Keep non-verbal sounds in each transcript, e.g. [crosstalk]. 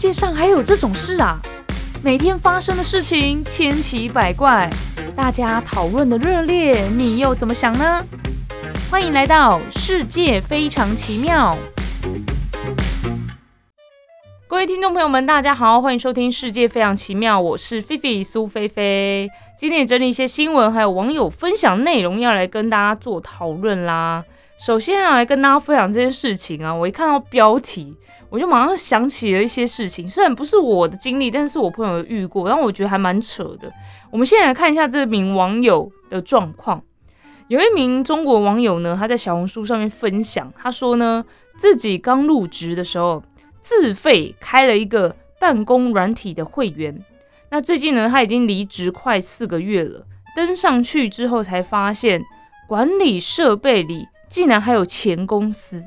世界上还有这种事啊！每天发生的事情千奇百怪，大家讨论的热烈，你又怎么想呢？欢迎来到世界非常奇妙。各位听众朋友们，大家好，欢迎收听《世界非常奇妙》，我是菲菲苏菲菲。今天也整理一些新闻，还有网友分享内容，要来跟大家做讨论啦。首先啊，来跟大家分享这件事情啊，我一看到标题，我就马上想起了一些事情。虽然不是我的经历，但是我朋友遇过，然后我觉得还蛮扯的。我们先来看一下这名网友的状况。有一名中国网友呢，他在小红书上面分享，他说呢，自己刚入职的时候，自费开了一个办公软体的会员。那最近呢，他已经离职快四个月了，登上去之后才发现，管理设备里。竟然还有前公司，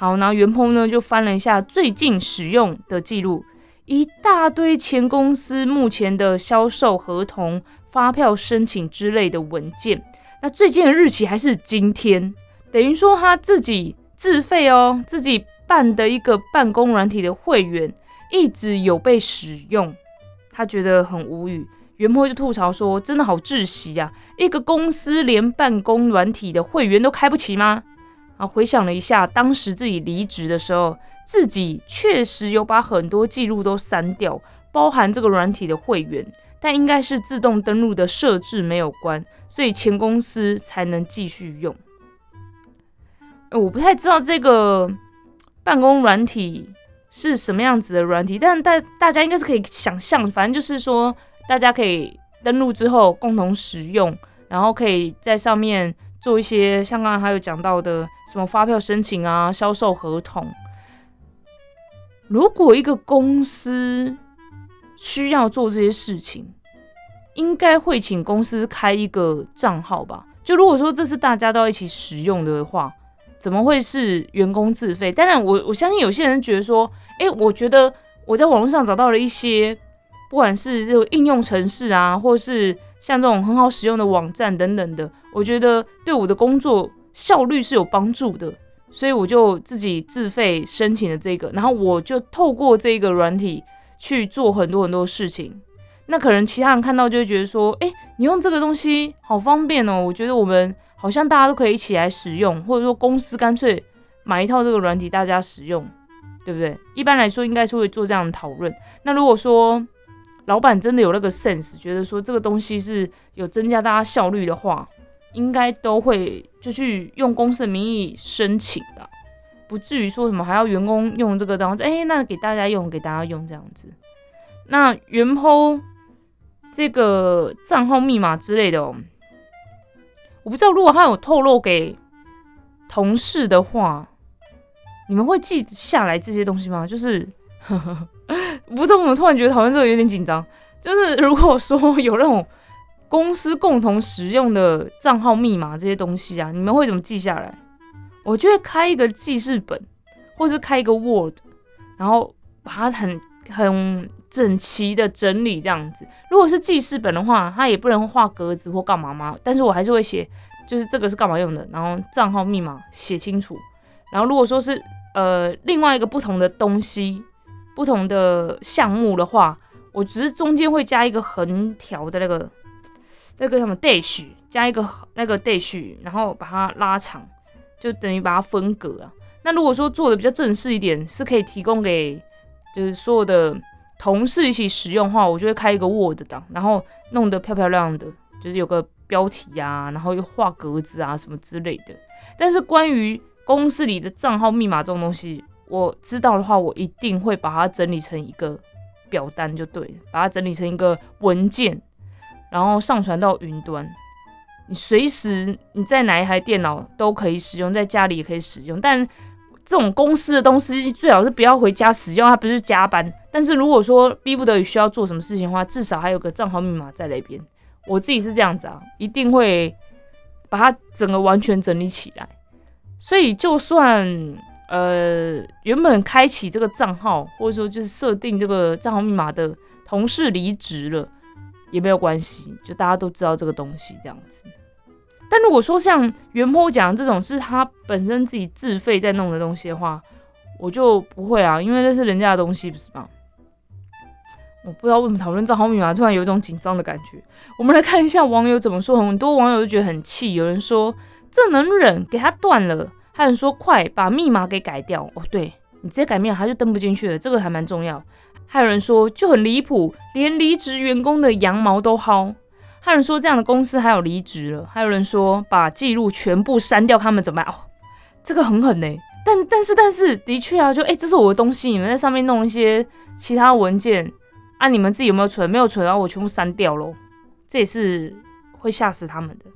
好，然后袁鹏呢就翻了一下最近使用的记录，一大堆前公司目前的销售合同、发票申请之类的文件。那最近的日期还是今天，等于说他自己自费哦，自己办的一个办公软体的会员一直有被使用，他觉得很无语。袁鹏就吐槽说：“真的好窒息啊！一个公司连办公软体的会员都开不起吗？”啊，回想了一下，当时自己离职的时候，自己确实有把很多记录都删掉，包含这个软体的会员，但应该是自动登录的设置没有关，所以前公司才能继续用。我不太知道这个办公软体是什么样子的软体，但大大家应该是可以想象，反正就是说。大家可以登录之后共同使用，然后可以在上面做一些像刚刚还有讲到的什么发票申请啊、销售合同。如果一个公司需要做这些事情，应该会请公司开一个账号吧？就如果说这是大家都要一起使用的话，怎么会是员工自费？当然，我我相信有些人觉得说，诶，我觉得我在网络上找到了一些。不管是这个应用程式啊，或是像这种很好使用的网站等等的，我觉得对我的工作效率是有帮助的，所以我就自己自费申请了这个，然后我就透过这个软体去做很多很多事情。那可能其他人看到就会觉得说，哎，你用这个东西好方便哦，我觉得我们好像大家都可以一起来使用，或者说公司干脆买一套这个软体大家使用，对不对？一般来说应该是会做这样的讨论。那如果说，老板真的有那个 sense，觉得说这个东西是有增加大家效率的话，应该都会就去用公司的名义申请的，不至于说什么还要员工用这个当，哎，那给大家用，给大家用这样子。那原 PO 这个账号密码之类的，哦，我不知道如果他有透露给同事的话，你们会记下来这些东西吗？就是。呵 [laughs] 呵不知道，我突然觉得讨论这个有点紧张。就是如果说有那种公司共同使用的账号密码这些东西啊，你们会怎么记下来？我就会开一个记事本，或是开一个 Word，然后把它很很整齐的整理这样子。如果是记事本的话，它也不能画格子或干嘛嘛，但是我还是会写，就是这个是干嘛用的，然后账号密码写清楚。然后如果说是呃另外一个不同的东西。不同的项目的话，我只是中间会加一个横条的那个那个什么 dash，加一个那个 dash，然后把它拉长，就等于把它分隔了。那如果说做的比较正式一点，是可以提供给就是所有的同事一起使用的话，我就会开一个 Word 档，然后弄得漂漂亮亮的，就是有个标题啊，然后又画格子啊什么之类的。但是关于公司里的账号密码这种东西，我知道的话，我一定会把它整理成一个表单，就对了，把它整理成一个文件，然后上传到云端。你随时你在哪一台电脑都可以使用，在家里也可以使用。但这种公司的东西最好是不要回家使用，它不是加班。但是如果说逼不得已需要做什么事情的话，至少还有个账号密码在那边。我自己是这样子啊，一定会把它整个完全整理起来。所以就算。呃，原本开启这个账号，或者说就是设定这个账号密码的同事离职了，也没有关系，就大家都知道这个东西这样子。但如果说像袁坡讲这种是他本身自己自费在弄的东西的话，我就不会啊，因为那是人家的东西，不是吗？我不知道为什么讨论账号密码突然有一种紧张的感觉。我们来看一下网友怎么说，很多网友都觉得很气，有人说这能忍，给他断了；还有人说快把密码给改掉。哦，对你直接改密码，他就登不进去了，这个还蛮重要。还有人说就很离谱，连离职员工的羊毛都薅。还有人说这样的公司还有离职了。还有人说把记录全部删掉，他们怎么办？哦，这个很狠呢。但但是但是的确啊，就哎，这是我的东西，你们在上面弄一些其他文件。啊！你们自己有没有存？没有存，然后我全部删掉喽。这也是会吓死他们的。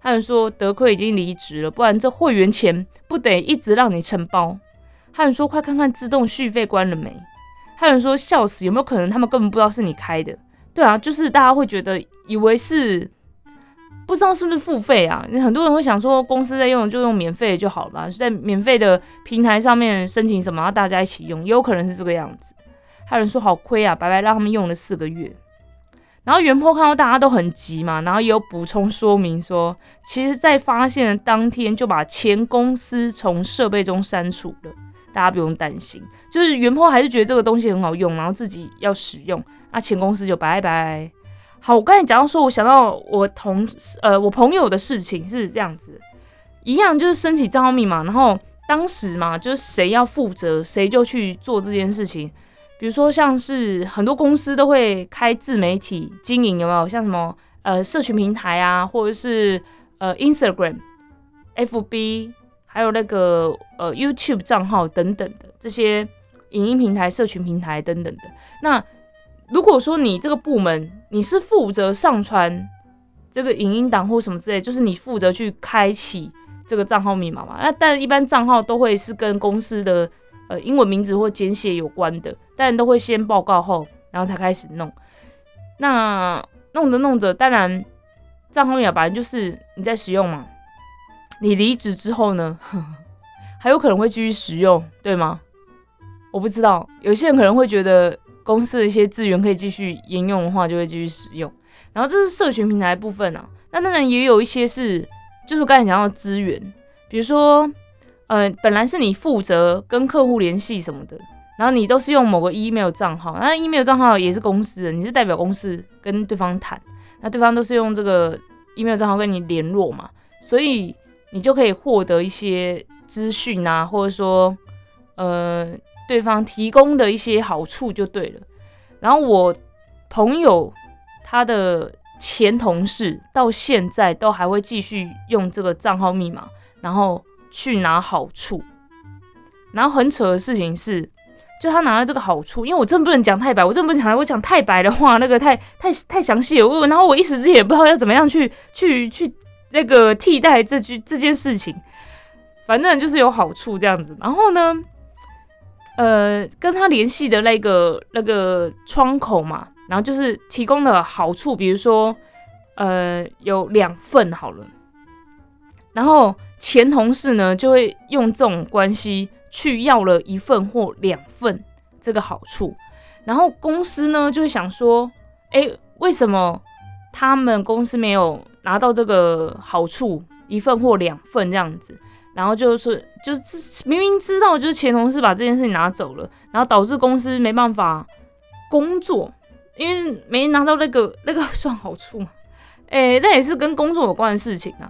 还有说德亏已经离职了，不然这会员钱不得一直让你承包。还有说快看看自动续费关了没？还有说笑死，有没有可能他们根本不知道是你开的？对啊，就是大家会觉得以为是不知道是不是付费啊？很多人会想说公司在用就用免费的就好了吧，在免费的平台上面申请什么，然后大家一起用，也有可能是这个样子。还有人说好亏啊，白白让他们用了四个月。然后袁坡看到大家都很急嘛，然后也有补充说明说，其实，在发现的当天就把前公司从设备中删除了，大家不用担心。就是袁坡还是觉得这个东西很好用，然后自己要使用，那前公司就拜拜。好，我刚才讲到说，我想到我同呃我朋友的事情是这样子，一样就是申请账号密码，然后当时嘛，就是谁要负责，谁就去做这件事情。比如说，像是很多公司都会开自媒体经营，有没有？像什么呃，社群平台啊，或者是呃，Instagram、FB，还有那个呃，YouTube 账号等等的这些影音平台、社群平台等等的。那如果说你这个部门你是负责上传这个影音档或什么之类，就是你负责去开启这个账号密码嘛？那但一般账号都会是跟公司的。呃，英文名字或简写有关的，但都会先报告后，然后才开始弄。那弄着弄着，当然账号密码本来就是你在使用嘛。你离职之后呢，[laughs] 还有可能会继续使用，对吗？我不知道，有些人可能会觉得公司的一些资源可以继续沿用的话，就会继续使用。然后这是社群平台部分啊，那当然也有一些是，就是刚才讲到资源，比如说。呃，本来是你负责跟客户联系什么的，然后你都是用某个 email 账号，那 email 账号也是公司的，你是代表公司跟对方谈，那对方都是用这个 email 账号跟你联络嘛，所以你就可以获得一些资讯啊，或者说呃对方提供的一些好处就对了。然后我朋友他的前同事到现在都还会继续用这个账号密码，然后。去拿好处，然后很扯的事情是，就他拿了这个好处，因为我真不能讲太白，我真不能讲，我讲太白的话，那个太太太详细了，我然后我一时之间也不知道要怎么样去去去那个替代这句这件事情，反正就是有好处这样子。然后呢，呃，跟他联系的那个那个窗口嘛，然后就是提供的好处，比如说，呃，有两份好了。然后前同事呢，就会用这种关系去要了一份或两份这个好处，然后公司呢就会想说，哎，为什么他们公司没有拿到这个好处一份或两份这样子？然后就是，就是明明知道就是前同事把这件事情拿走了，然后导致公司没办法工作，因为没拿到那个 [laughs] 那个算好处嘛？哎，那也是跟工作有关的事情啊。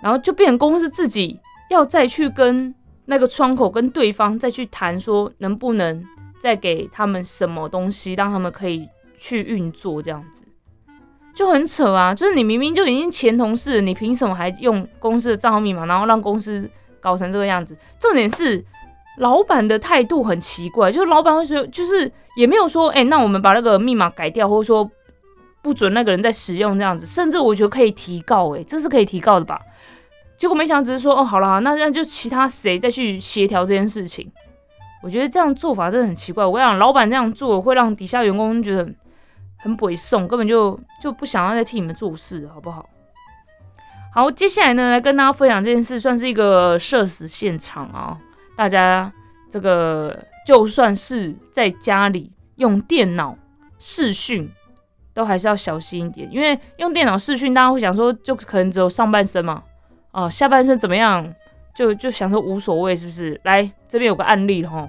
然后就变成公司自己要再去跟那个窗口跟对方再去谈，说能不能再给他们什么东西，让他们可以去运作，这样子就很扯啊！就是你明明就已经前同事，你凭什么还用公司的账号密码，然后让公司搞成这个样子？重点是老板的态度很奇怪，就是老板会说，就是也没有说，哎，那我们把那个密码改掉，或者说不准那个人在使用这样子，甚至我觉得可以提告，哎，这是可以提告的吧？结果没想，只是说哦，好了，那那就其他谁再去协调这件事情。我觉得这样做法真的很奇怪。我想，老板这样做会让底下员工觉得很猥琐，根本就就不想要再替你们做事，好不好？好，接下来呢，来跟大家分享这件事，算是一个社死现场啊。大家这个就算是在家里用电脑视讯，都还是要小心一点，因为用电脑视讯，大家会想说，就可能只有上半身嘛。哦，下半身怎么样？就就想说无所谓，是不是？来这边有个案例哈，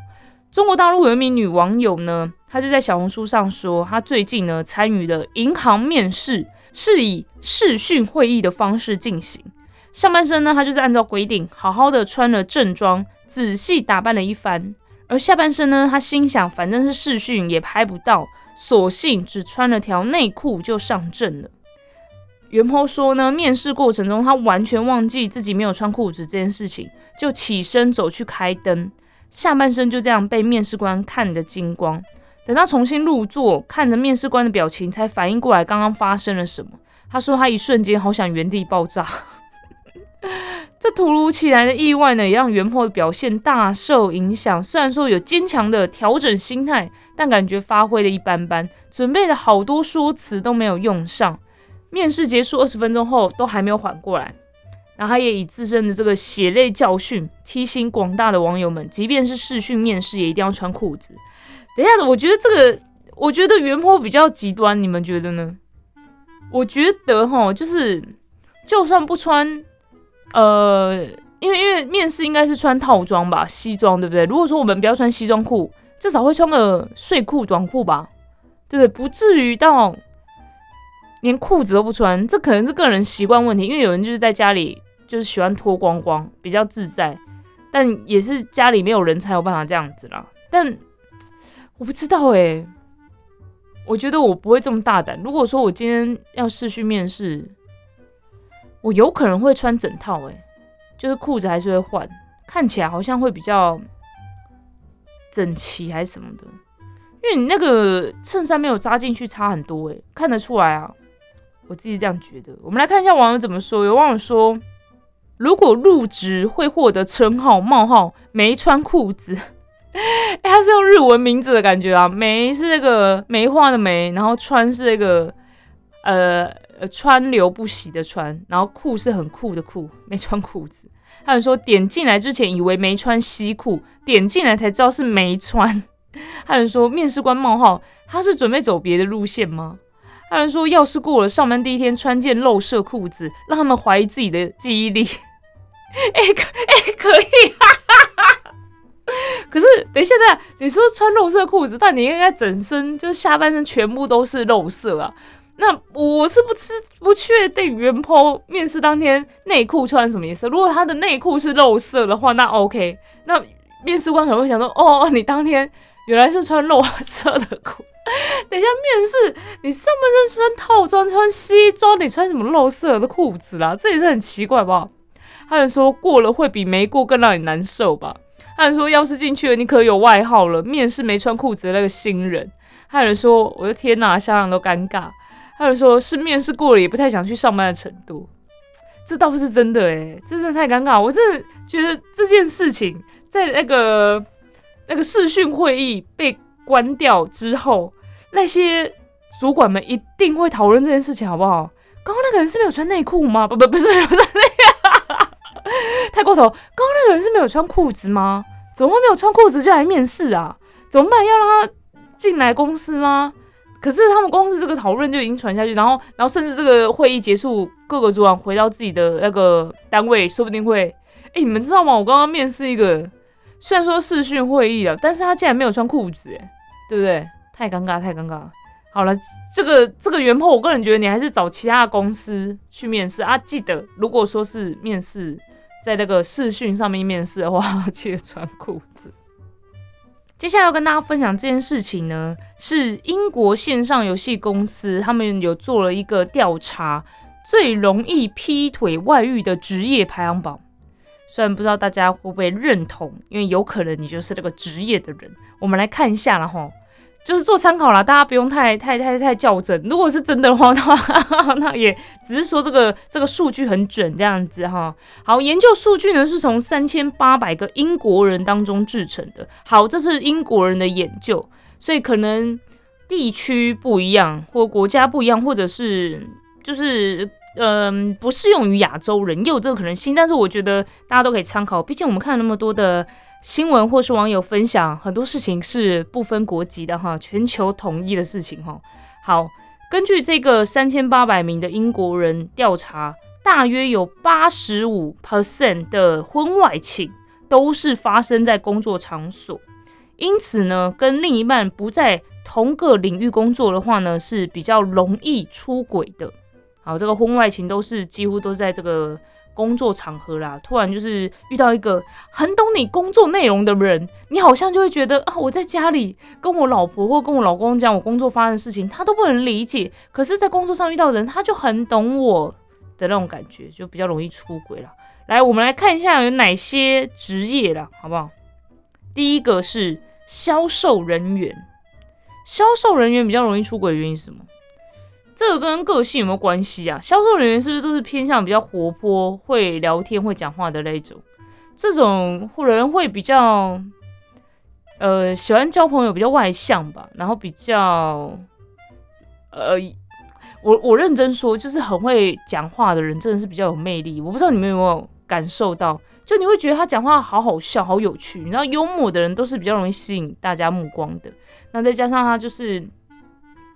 中国大陆有一名女网友呢，她就在小红书上说，她最近呢参与了银行面试，是以视讯会议的方式进行。上半身呢，他就是按照规定好好的穿了正装，仔细打扮了一番。而下半身呢，他心想，反正是视讯也拍不到，索性只穿了条内裤就上阵了。袁坡说呢，面试过程中他完全忘记自己没有穿裤子这件事情，就起身走去开灯，下半身就这样被面试官看得精光。等他重新入座，看着面试官的表情，才反应过来刚刚发生了什么。他说他一瞬间好想原地爆炸。[laughs] 这突如其来的意外呢，也让袁坡的表现大受影响。虽然说有坚强的调整心态，但感觉发挥的一般般，准备了好多说辞都没有用上。面试结束二十分钟后，都还没有缓过来。然后他也以自身的这个血泪教训，提醒广大的网友们，即便是试训面试，也一定要穿裤子。等一下，我觉得这个，我觉得袁坡比较极端，你们觉得呢？我觉得哈，就是就算不穿。呃，因为因为面试应该是穿套装吧，西装对不对？如果说我们不要穿西装裤，至少会穿个睡裤、短裤吧，对不对？不至于到连裤子都不穿，这可能是个人习惯问题。因为有人就是在家里就是喜欢脱光光，比较自在，但也是家里没有人才有办法这样子啦。但我不知道哎，我觉得我不会这么大胆。如果说我今天要试去面试。我有可能会穿整套，诶，就是裤子还是会换，看起来好像会比较整齐还是什么的。因为你那个衬衫没有扎进去，差很多，诶，看得出来啊。我自己这样觉得。我们来看一下网友怎么说。有网友说，如果入职会获得称号冒号没穿裤子，[laughs] 他是用日文名字的感觉啊。梅是那个梅花的梅，然后穿是那个呃。川流不息的川，然后酷是很酷的酷，没穿裤子。还有人说点进来之前以为没穿西裤，点进来才知道是没穿。还有人说面试官冒号，他是准备走别的路线吗？还有人说要是过了上班第一天穿件露色裤子，让他们怀疑自己的记忆力。[laughs] 哎可哎可以，[laughs] 可是等一下，你说穿露色裤子，但你应该整身就是下半身全部都是露色啊。那我是不是不确定原坡面试当天内裤穿什么颜色？如果他的内裤是肉色的话，那 OK。那面试官可能会想说：“哦，你当天原来是穿肉色的裤。” [laughs] 等一下面试，你上半身穿套装、穿西装，你穿什么肉色的裤子啦？这也是很奇怪吧？他人说过了会比没过更让你难受吧？他人说要是进去了，你可有外号了？面试没穿裤子的那个新人。还有人说：“我的天哪，想想都尴尬。”还有人说是面试过了也不太想去上班的程度，这倒不是真的诶，真的太尴尬。我真的觉得这件事情在那个那个视讯会议被关掉之后，那些主管们一定会讨论这件事情，好不好？刚刚那个人是没有穿内裤吗？不不不是没有穿内裤，太过头。刚刚那个人是没有穿裤子吗？怎么会没有穿裤子就来面试啊？怎么办？要让他进来公司吗？可是他们光是这个讨论就已经传下去，然后，然后甚至这个会议结束，各个主管回到自己的那个单位，说不定会，哎，你们知道吗？我刚刚面试一个，虽然说视讯会议了，但是他竟然没有穿裤子，哎，对不对？太尴尬，太尴尬。好了，这个这个原破，我个人觉得你还是找其他的公司去面试啊。记得，如果说是面试在那个视讯上面面试的话，[laughs] 记得穿裤子。接下来要跟大家分享这件事情呢，是英国线上游戏公司他们有做了一个调查，最容易劈腿外遇的职业排行榜。虽然不知道大家会不会认同，因为有可能你就是那个职业的人。我们来看一下了哈。就是做参考啦，大家不用太太太太较真。如果是真的话，那 [laughs] 那也只是说这个这个数据很准这样子哈。好，研究数据呢是从三千八百个英国人当中制成的。好，这是英国人的研究，所以可能地区不一样，或国家不一样，或者是就是嗯不适用于亚洲人，也有这个可能性。但是我觉得大家都可以参考，毕竟我们看了那么多的。新闻或是网友分享很多事情是不分国籍的哈，全球统一的事情哈。好，根据这个三千八百名的英国人调查，大约有八十五 percent 的婚外情都是发生在工作场所，因此呢，跟另一半不在同个领域工作的话呢，是比较容易出轨的。好，这个婚外情都是几乎都在这个工作场合啦。突然就是遇到一个很懂你工作内容的人，你好像就会觉得啊，我在家里跟我老婆或跟我老公讲我工作发生的事情，他都不能理解。可是，在工作上遇到人，他就很懂我的那种感觉，就比较容易出轨了。来，我们来看一下有哪些职业啦，好不好？第一个是销售人员，销售人员比较容易出轨的原因是什么？这个跟个性有没有关系啊？销售人员是不是都是偏向比较活泼、会聊天、会讲话的那种？这种人会比较，呃，喜欢交朋友，比较外向吧。然后比较，呃，我我认真说，就是很会讲话的人，真的是比较有魅力。我不知道你们有没有。感受到，就你会觉得他讲话好好笑，好有趣。你知道，幽默的人都是比较容易吸引大家目光的。那再加上他就是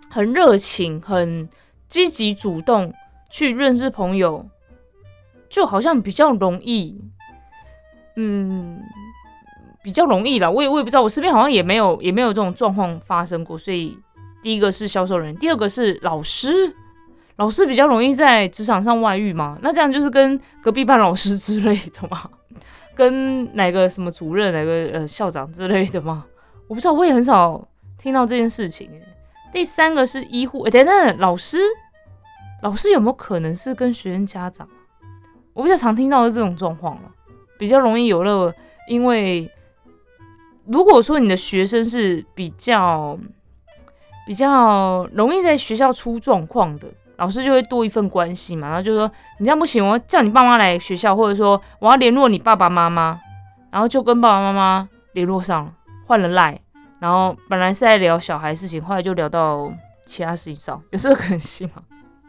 很热情、很积极主动去认识朋友，就好像比较容易，嗯，比较容易啦。我也我也不知道，我身边好像也没有也没有这种状况发生过。所以第一个是销售人，第二个是老师。老师比较容易在职场上外遇吗？那这样就是跟隔壁班老师之类的吗？[laughs] 跟哪个什么主任、哪个呃校长之类的吗？我不知道，我也很少听到这件事情。第三个是医护，等等，老师，老师有没有可能是跟学生家长？我比较常听到的这种状况了，比较容易有了，因为如果说你的学生是比较比较容易在学校出状况的。老师就会多一份关系嘛，然后就说你这样不行，我要叫你爸妈来学校，或者说我要联络你爸爸妈妈，然后就跟爸爸妈妈联络上了，换了赖，然后本来是在聊小孩事情，后来就聊到其他事情上，有这个可能性吗？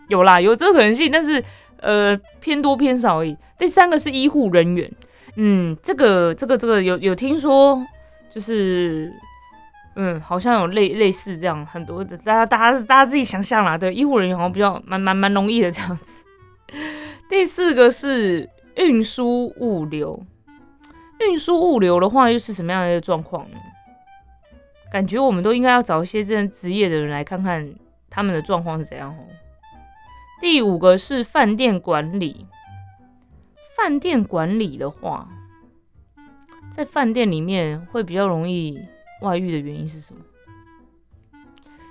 有啦，有这个可能性，但是呃偏多偏少而已。第三个是医护人员，嗯，这个这个这个有有听说，就是。嗯，好像有类类似这样很多的，大家大家大家自己想象啦。对，医护人员好像比较蛮蛮蛮容易的这样子。第四个是运输物流，运输物流的话又是什么样的一个状况呢？感觉我们都应该要找一些这样职业的人来看看他们的状况是怎样哦。第五个是饭店管理，饭店管理的话，在饭店里面会比较容易。外遇的原因是什么？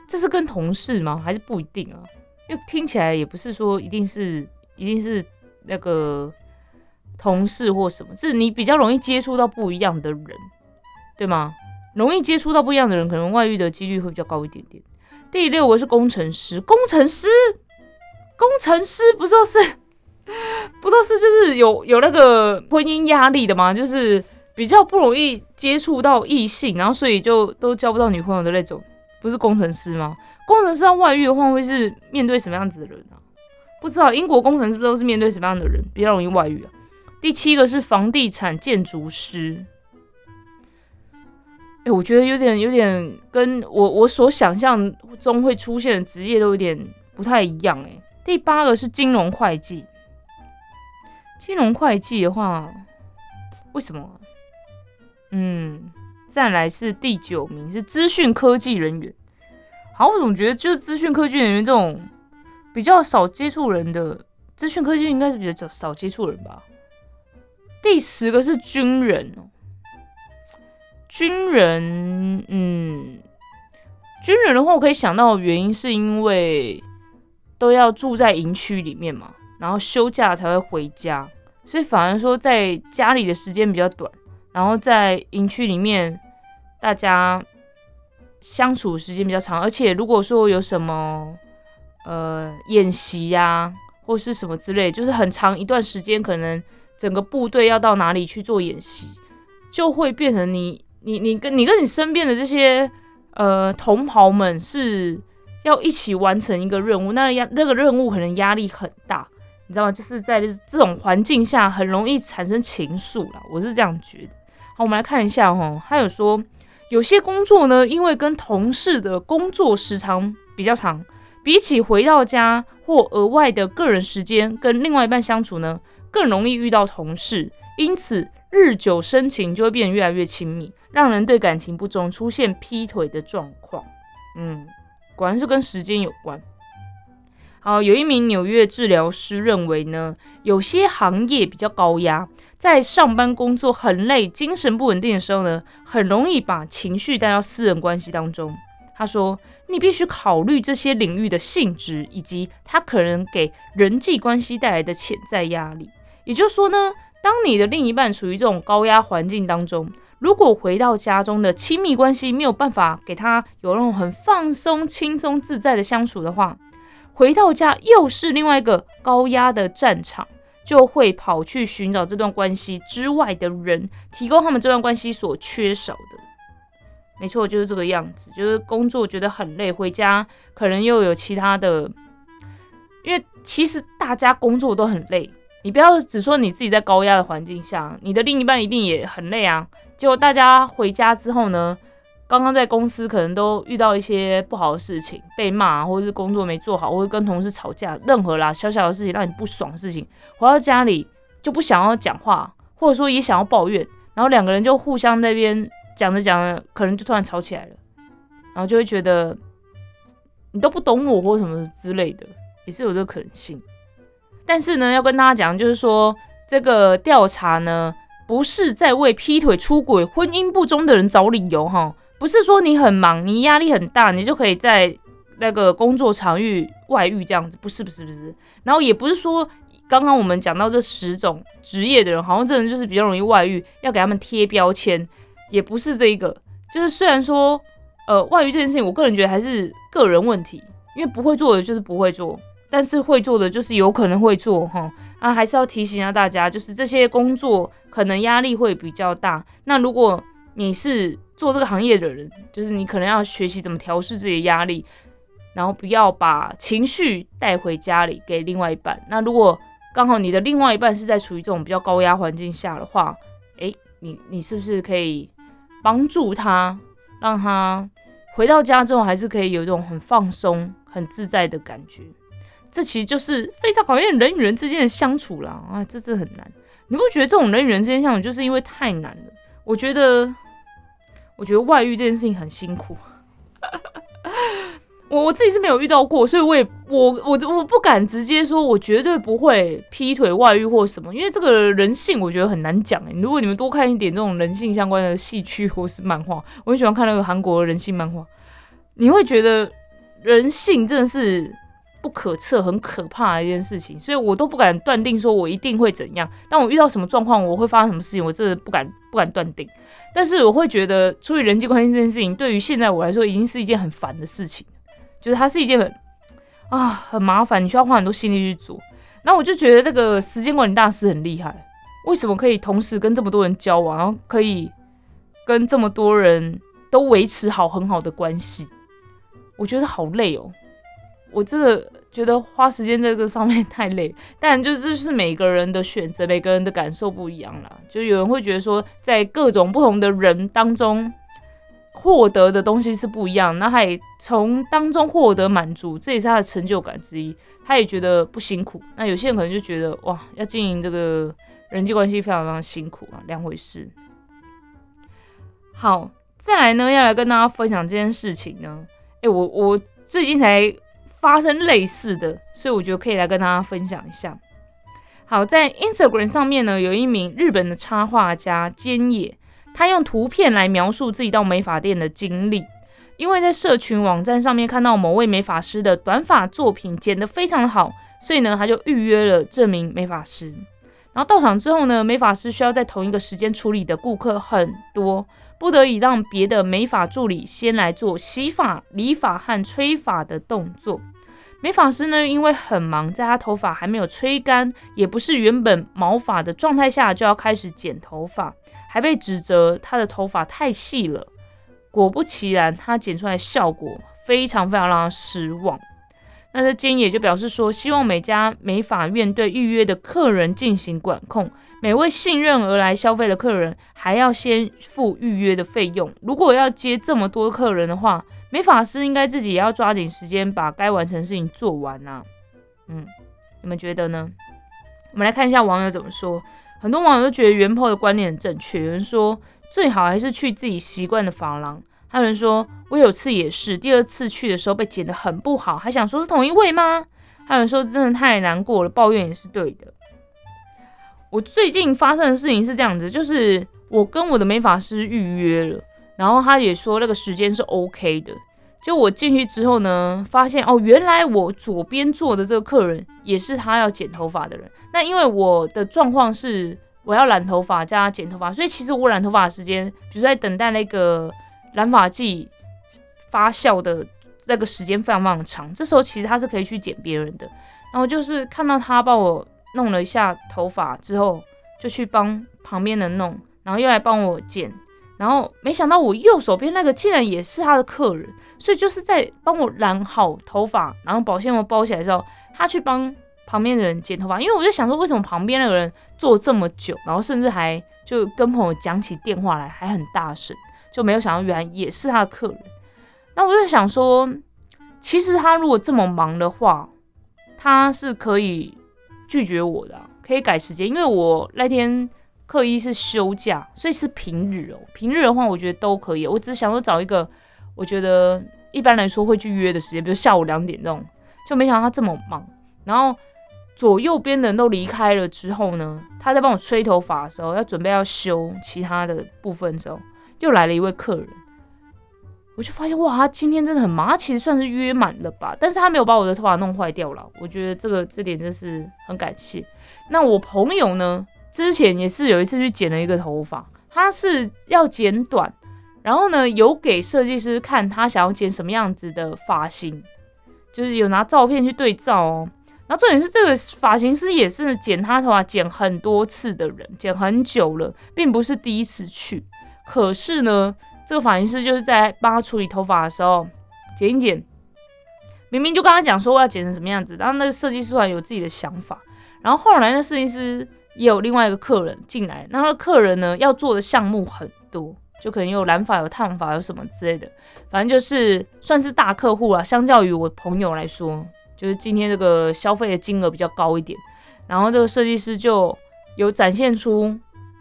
这是跟同事吗？还是不一定啊？因为听起来也不是说一定是一定是那个同事或什么，是你比较容易接触到不一样的人，对吗？容易接触到不一样的人，可能外遇的几率会比较高一点点。第六个是工程师，工程师，工程师不都是 [laughs] 不都是就是有有那个婚姻压力的吗？就是。比较不容易接触到异性，然后所以就都交不到女朋友的那种，不是工程师吗？工程师要外遇的话，会是面对什么样子的人啊？不知道英国工程师不都是面对什么样的人比较容易外遇啊？第七个是房地产建筑师，哎，我觉得有点有点跟我我所想象中会出现的职业都有点不太一样哎。第八个是金融会计，金融会计的话，为什么？嗯，再来是第九名，是资讯科技人员。好，我总觉得就是资讯科技人员这种比较少接触人的，资讯科技应该是比较少接触人吧。第十个是军人哦，军人，嗯，军人的话，我可以想到的原因是因为都要住在营区里面嘛，然后休假才会回家，所以反而说在家里的时间比较短。然后在营区里面，大家相处时间比较长，而且如果说有什么呃演习呀，或是什么之类，就是很长一段时间，可能整个部队要到哪里去做演习，就会变成你你你跟你跟你身边的这些呃同袍们是要一起完成一个任务，那压那个任务可能压力很大，你知道吗？就是在这种环境下，很容易产生情愫啦，我是这样觉得。好我们来看一下哈，他有说有些工作呢，因为跟同事的工作时长比较长，比起回到家或额外的个人时间跟另外一半相处呢，更容易遇到同事，因此日久生情就会变得越来越亲密，让人对感情不忠，出现劈腿的状况。嗯，果然是跟时间有关。好，有一名纽约治疗师认为呢，有些行业比较高压，在上班工作很累、精神不稳定的时候呢，很容易把情绪带到私人关系当中。他说：“你必须考虑这些领域的性质，以及它可能给人际关系带来的潜在压力。也就是说呢，当你的另一半处于这种高压环境当中，如果回到家中的亲密关系没有办法给他有那种很放松、轻松、自在的相处的话，回到家又是另外一个高压的战场，就会跑去寻找这段关系之外的人，提供他们这段关系所缺少的。没错，就是这个样子。就是工作觉得很累，回家可能又有其他的，因为其实大家工作都很累。你不要只说你自己在高压的环境下，你的另一半一定也很累啊。结果大家回家之后呢？刚刚在公司可能都遇到一些不好的事情，被骂，或者是工作没做好，或者跟同事吵架，任何啦小小的事情让你不爽的事情，回到家里就不想要讲话，或者说也想要抱怨，然后两个人就互相那边讲着讲着，可能就突然吵起来了，然后就会觉得你都不懂我或什么之类的，也是有这个可能性。但是呢，要跟大家讲，就是说这个调查呢，不是在为劈腿、出轨、婚姻不忠的人找理由哈。不是说你很忙，你压力很大，你就可以在那个工作场域外遇这样子，不是不是不是。然后也不是说刚刚我们讲到这十种职业的人，好像这人就是比较容易外遇，要给他们贴标签，也不是这一个。就是虽然说，呃，外遇这件事情，我个人觉得还是个人问题，因为不会做的就是不会做，但是会做的就是有可能会做哈。啊，还是要提醒一下大家，就是这些工作可能压力会比较大。那如果你是做这个行业的人，就是你可能要学习怎么调试自己的压力，然后不要把情绪带回家里给另外一半。那如果刚好你的另外一半是在处于这种比较高压环境下的话，诶，你你是不是可以帮助他，让他回到家之后还是可以有一种很放松、很自在的感觉？这其实就是非常考验人与人之间的相处啦。啊，这是很难。你不觉得这种人与人之间相处就是因为太难了？我觉得。我觉得外遇这件事情很辛苦，[laughs] 我我自己是没有遇到过，所以我也我我我不敢直接说，我绝对不会劈腿、外遇或什么，因为这个人性我觉得很难讲哎。如果你们多看一点这种人性相关的戏剧或是漫画，我很喜欢看那个韩国的人性漫画，你会觉得人性真的是。不可测，很可怕的一件事情，所以我都不敢断定说我一定会怎样。当我遇到什么状况，我会发生什么事情，我真的不敢不敢断定。但是我会觉得，处理人际关系这件事情，对于现在我来说，已经是一件很烦的事情，就是它是一件很啊很麻烦，你需要花很多心力去做。那我就觉得这个时间管理大师很厉害，为什么可以同时跟这么多人交往，然后可以跟这么多人都维持好很好的关系？我觉得好累哦。我真的觉得花时间在这个上面太累，[laughs] 但就这是每个人的选择，每个人的感受不一样啦。就有人会觉得说，在各种不同的人当中获得的东西是不一样，那他也从当中获得满足，这也是他的成就感之一。他也觉得不辛苦。那有些人可能就觉得哇，要经营这个人际关系非常非常辛苦啊，两回事。好，再来呢，要来跟大家分享这件事情呢。诶，我我最近才。发生类似的，所以我觉得可以来跟大家分享一下。好，在 Instagram 上面呢，有一名日本的插画家菅野，他用图片来描述自己到美发店的经历。因为在社群网站上面看到某位美发师的短发作品剪得非常好，所以呢，他就预约了这名美发师。然后到场之后呢，美发师需要在同一个时间处理的顾客很多。不得已让别的美发助理先来做洗发、理发和吹发的动作。美发师呢，因为很忙，在他头发还没有吹干，也不是原本毛发的状态下，就要开始剪头发，还被指责他的头发太细了。果不其然，他剪出来效果非常非常让他失望。那这间也就表示说，希望每家美发院对预约的客人进行管控。每位信任而来消费的客人还要先付预约的费用。如果要接这么多客人的话，美发师应该自己也要抓紧时间把该完成的事情做完啊。嗯，你们觉得呢？我们来看一下网友怎么说。很多网友都觉得元抛的观念很正确，有人说最好还是去自己习惯的发廊。还有人说我有次也是，第二次去的时候被剪得很不好，还想说是同一位吗？还有人说真的太难过了，抱怨也是对的。我最近发生的事情是这样子，就是我跟我的美发师预约了，然后他也说那个时间是 OK 的。就我进去之后呢，发现哦，原来我左边坐的这个客人也是他要剪头发的人。那因为我的状况是我要染头发加剪头发，所以其实我染头发的时间，比如在等待那个染发剂发酵的那个时间非常非常长。这时候其实他是可以去剪别人的。然后就是看到他帮我弄了一下头发之后，就去帮旁边的弄，然后又来帮我剪。然后没想到我右手边那个竟然也是他的客人，所以就是在帮我染好头发，然后保鲜膜包起来之后，他去帮旁边的人剪头发。因为我就想说，为什么旁边那个人坐这么久，然后甚至还就跟朋友讲起电话来，还很大声，就没有想到原来也是他的客人。那我就想说，其实他如果这么忙的话，他是可以拒绝我的，可以改时间，因为我那天。课一是休假，所以是平日哦。平日的话，我觉得都可以。我只是想说找一个，我觉得一般来说会去约的时间，比如下午两点那种。就没想到他这么忙。然后左右边的人都离开了之后呢，他在帮我吹头发的时候，要准备要修其他的部分的时候，又来了一位客人。我就发现哇，他今天真的很忙。他其实算是约满了吧，但是他没有把我的头发弄坏掉了。我觉得这个这点真是很感谢。那我朋友呢？之前也是有一次去剪了一个头发，他是要剪短，然后呢有给设计师看他想要剪什么样子的发型，就是有拿照片去对照哦。然后重点是这个发型师也是剪他头发剪很多次的人，剪很久了，并不是第一次去。可是呢，这个发型师就是在帮他处理头发的时候剪一剪，明明就跟他讲说我要剪成什么样子，然后那个设计师突然有自己的想法，然后后来那设计师。也有另外一个客人进来，那个客人呢要做的项目很多，就可能有染发、有烫发、有什么之类的，反正就是算是大客户啊。相较于我朋友来说，就是今天这个消费的金额比较高一点。然后这个设计师就有展现出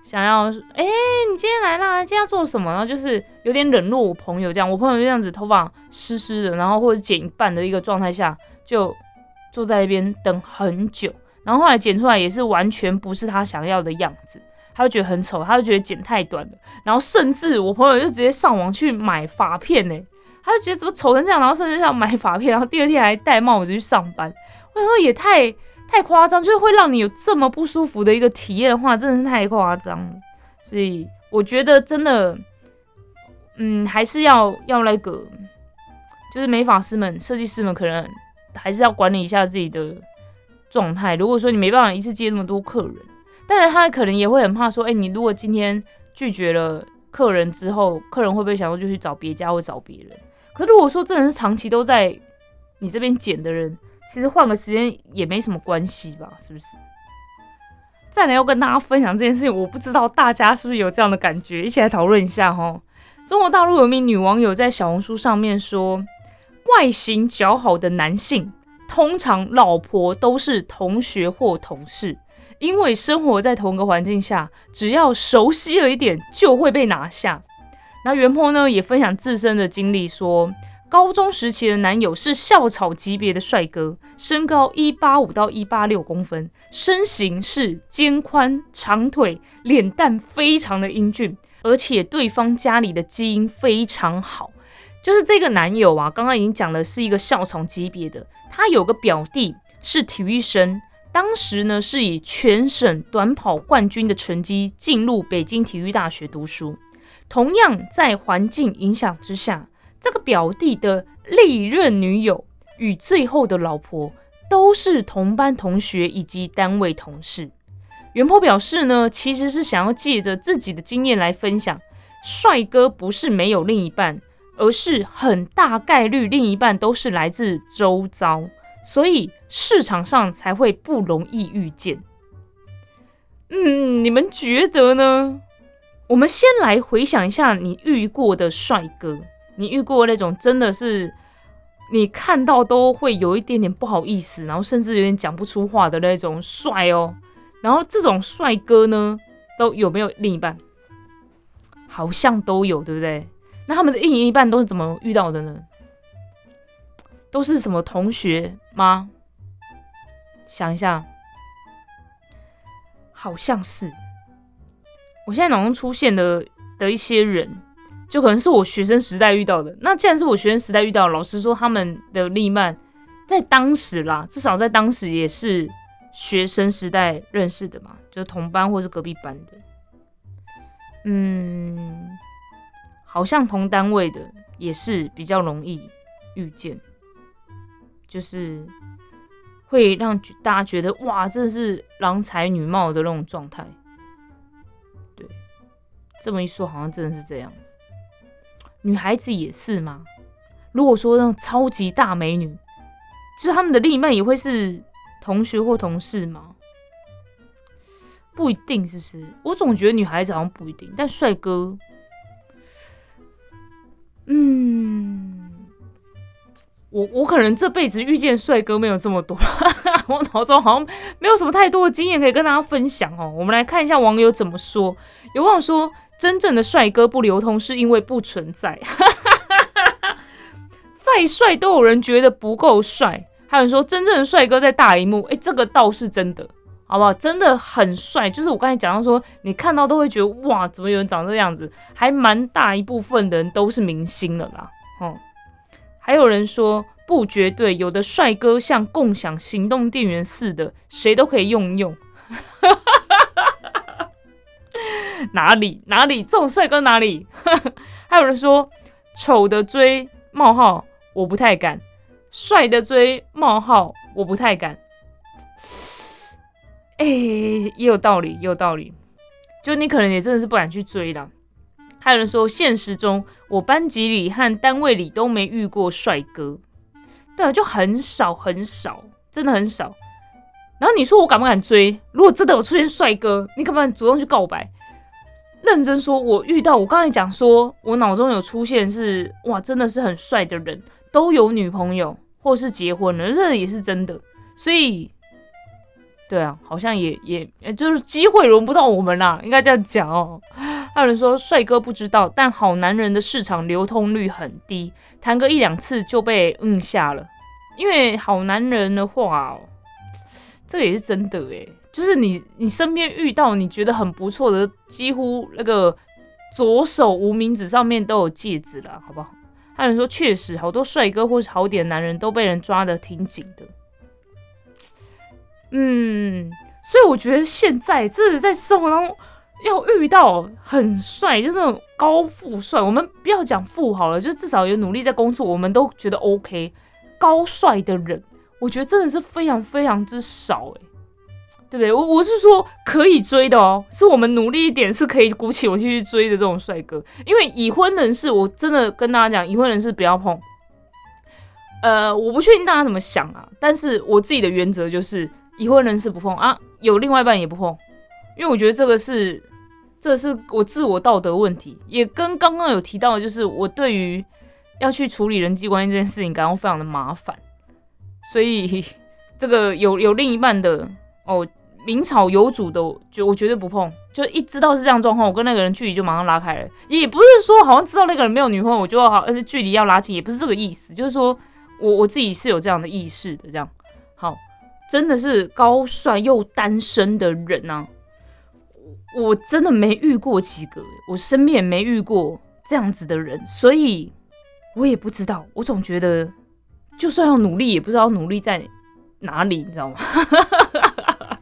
想要，哎，你今天来啦，今天要做什么？然后就是有点冷落我朋友这样。我朋友就这样子，头发湿湿的，然后或者剪一半的一个状态下，就坐在那边等很久。然后后来剪出来也是完全不是他想要的样子，他就觉得很丑，他就觉得剪太短了。然后甚至我朋友就直接上网去买发片呢，他就觉得怎么丑成这样，然后甚至要买发片，然后第二天还戴帽子去上班。我说也太太夸张，就是会让你有这么不舒服的一个体验的话，真的是太夸张了。所以我觉得真的，嗯，还是要要那个，就是美发师们、设计师们可能还是要管理一下自己的。状态，如果说你没办法一次接那么多客人，但是他可能也会很怕说，哎，你如果今天拒绝了客人之后，客人会不会想说就去找别家或找别人？可如果说真的是长期都在你这边剪的人，其实换个时间也没什么关系吧，是不是？再来要跟大家分享这件事情，我不知道大家是不是有这样的感觉，一起来讨论一下哈。中国大陆有名女网友在小红书上面说，外形较好的男性。通常老婆都是同学或同事，因为生活在同一个环境下，只要熟悉了一点就会被拿下。那袁坡呢也分享自身的经历，说高中时期的男友是校草级别的帅哥，身高一八五到一八六公分，身形是肩宽长腿，脸蛋非常的英俊，而且对方家里的基因非常好。就是这个男友啊，刚刚已经讲了是一个校草级别的。他有个表弟是体育生，当时呢是以全省短跑冠军的成绩进入北京体育大学读书。同样在环境影响之下，这个表弟的历任女友与最后的老婆都是同班同学以及单位同事。袁坡表示呢，其实是想要借着自己的经验来分享，帅哥不是没有另一半。而是很大概率另一半都是来自周遭，所以市场上才会不容易遇见。嗯，你们觉得呢？我们先来回想一下你遇过的帅哥，你遇过那种真的是你看到都会有一点点不好意思，然后甚至有点讲不出话的那种帅哦。然后这种帅哥呢，都有没有另一半？好像都有，对不对？那他们的另一半都是怎么遇到的呢？都是什么同学吗？想一下，好像是。我现在脑中出现的的一些人，就可能是我学生时代遇到的。那既然是我学生时代遇到，老师说，他们的另一半在当时啦，至少在当时也是学生时代认识的嘛，就同班或是隔壁班的。嗯，好像同单位的也是比较容易遇见，就是会让大家觉得哇，真的是郎才女貌的那种状态。对，这么一说，好像真的是这样子。女孩子也是吗？如果说那种超级大美女，就是他们的另一半也会是同学或同事吗？不一定是不是？我总觉得女孩子好像不一定，但帅哥，嗯，我我可能这辈子遇见帅哥没有这么多，[laughs] 我脑中好像没有什么太多的经验可以跟大家分享哦。我们来看一下网友怎么说。有网友说，真正的帅哥不流通是因为不存在，[laughs] 再帅都有人觉得不够帅。还有人说，真正的帅哥在大荧幕，哎，这个倒是真的。好不好？真的很帅，就是我刚才讲到说，你看到都会觉得哇，怎么有人长这样子？还蛮大一部分的人都是明星了啦。哦，还有人说不绝对，有的帅哥像共享行动电源似的，谁都可以用用。[laughs] 哪里哪里这种帅哥哪里？[laughs] 还有人说丑的追冒号我不太敢，帅的追冒号我不太敢。哎，也有道理，也有道理。就你可能也真的是不敢去追了。还有人说，现实中我班级里和单位里都没遇过帅哥，对啊，就很少很少，真的很少。然后你说我敢不敢追？如果真的有出现帅哥，你敢不敢主动去告白？认真说，我遇到我刚才讲说，我脑中有出现是哇，真的是很帅的人，都有女朋友或是结婚了，这也是真的。所以。对啊，好像也也就是机会轮不到我们啦，应该这样讲哦。还有人说帅哥不知道，但好男人的市场流通率很低，谈个一两次就被摁下了。因为好男人的话，这也是真的诶，就是你你身边遇到你觉得很不错的，几乎那个左手无名指上面都有戒指了，好不好？还有人说确实好多帅哥或是好点男人都被人抓的挺紧的。嗯，所以我觉得现在真的在生活当中要遇到很帅，就是那种高富帅。我们不要讲富好了，就至少有努力在工作，我们都觉得 OK。高帅的人，我觉得真的是非常非常之少，哎，对不对？我我是说可以追的哦，是我们努力一点是可以鼓起勇气去追的这种帅哥。因为已婚人士，我真的跟大家讲，已婚人士不要碰。呃，我不确定大家怎么想啊，但是我自己的原则就是。已婚人士不碰啊，有另外一半也不碰，因为我觉得这个是，这是我自我道德问题，也跟刚刚有提到的，就是我对于要去处理人际关系这件事情感到非常的麻烦，所以 [laughs] 这个有有另一半的哦，明草有主的，就我绝对不碰，就一知道是这样状况，我跟那个人距离就马上拉开了，也不是说好像知道那个人没有女朋友，我就好，而且距离要拉近，也不是这个意思，就是说我我自己是有这样的意识的，这样好。真的是高帅又单身的人呐，我真的没遇过几个，我身边也没遇过这样子的人，所以我也不知道。我总觉得，就算要努力，也不知道努力在哪里，你知道吗？[laughs]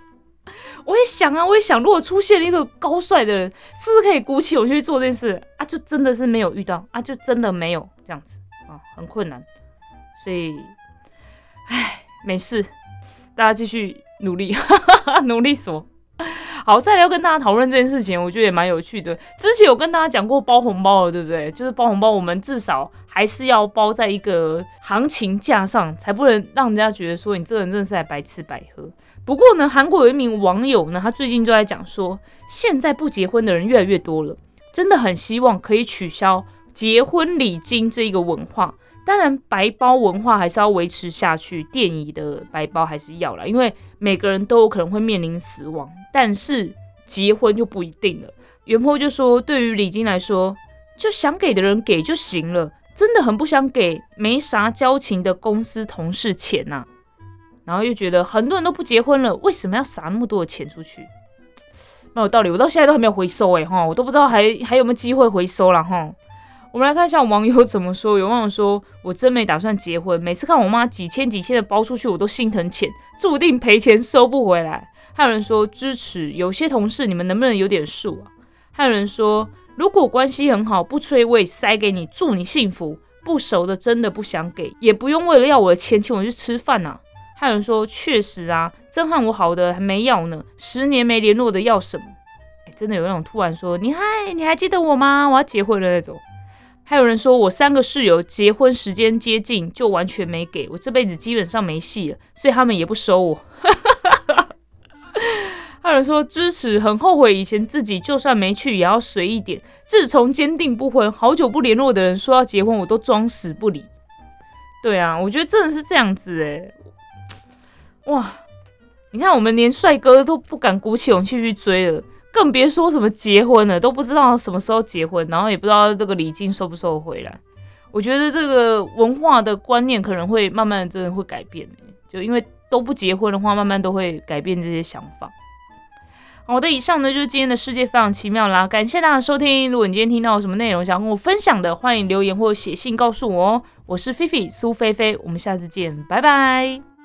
我也想啊，我也想，如果出现了一个高帅的人，是不是可以鼓起勇气去做这件事啊？就真的是没有遇到啊，就真的没有这样子啊，很困难。所以，唉，没事。大家继续努力，[laughs] 努力说好。再来要跟大家讨论这件事情，我觉得也蛮有趣的。之前有跟大家讲过包红包了，对不对？就是包红包，我们至少还是要包在一个行情价上，才不能让人家觉得说你这人真的是在白吃白喝。不过呢，韩国有一名网友呢，他最近就在讲说，现在不结婚的人越来越多了，真的很希望可以取消结婚礼金这一个文化。当然，白包文化还是要维持下去，电椅的白包还是要啦，因为每个人都有可能会面临死亡。但是结婚就不一定了。袁坡就说，对于礼金来说，就想给的人给就行了，真的很不想给没啥交情的公司同事钱呐。然后又觉得很多人都不结婚了，为什么要撒那么多的钱出去？没有道理，我到现在都还没有回收哎哈，我都不知道还还有没有机会回收了哈。我们来看一下网友怎么说。有网友说：“我真没打算结婚，每次看我妈几千几千的包出去，我都心疼钱，注定赔钱收不回来。”还有人说支持，有些同事你们能不能有点数啊？还有人说，如果关系很好，不催我也塞给你，祝你幸福。不熟的真的不想给，也不用为了要我的钱请我去吃饭呐。还有人说：“确实啊，真和我好的还没要呢，十年没联络的要什么？”哎，真的有那种突然说：“你嗨，你还记得我吗？我要结婚了那种。”还有人说我三个室友结婚时间接近，就完全没给我，这辈子基本上没戏了，所以他们也不收我。[laughs] 还有人说支持，很后悔以前自己就算没去也要随一点。自从坚定不婚，好久不联络的人说要结婚，我都装死不理。对啊，我觉得真的是这样子哎。哇，你看我们连帅哥都不敢鼓起勇气去追了，更别说什么结婚了，都不知道什么时候结婚，然后也不知道这个礼金收不收回来。我觉得这个文化的观念可能会慢慢真的会改变，就因为都不结婚的话，慢慢都会改变这些想法。好的，以上呢就是今天的世界非常奇妙啦，感谢大家收听。如果你今天听到什么内容想跟我分享的，欢迎留言或写信告诉我哦。我是菲菲苏菲菲，我们下次见，拜拜。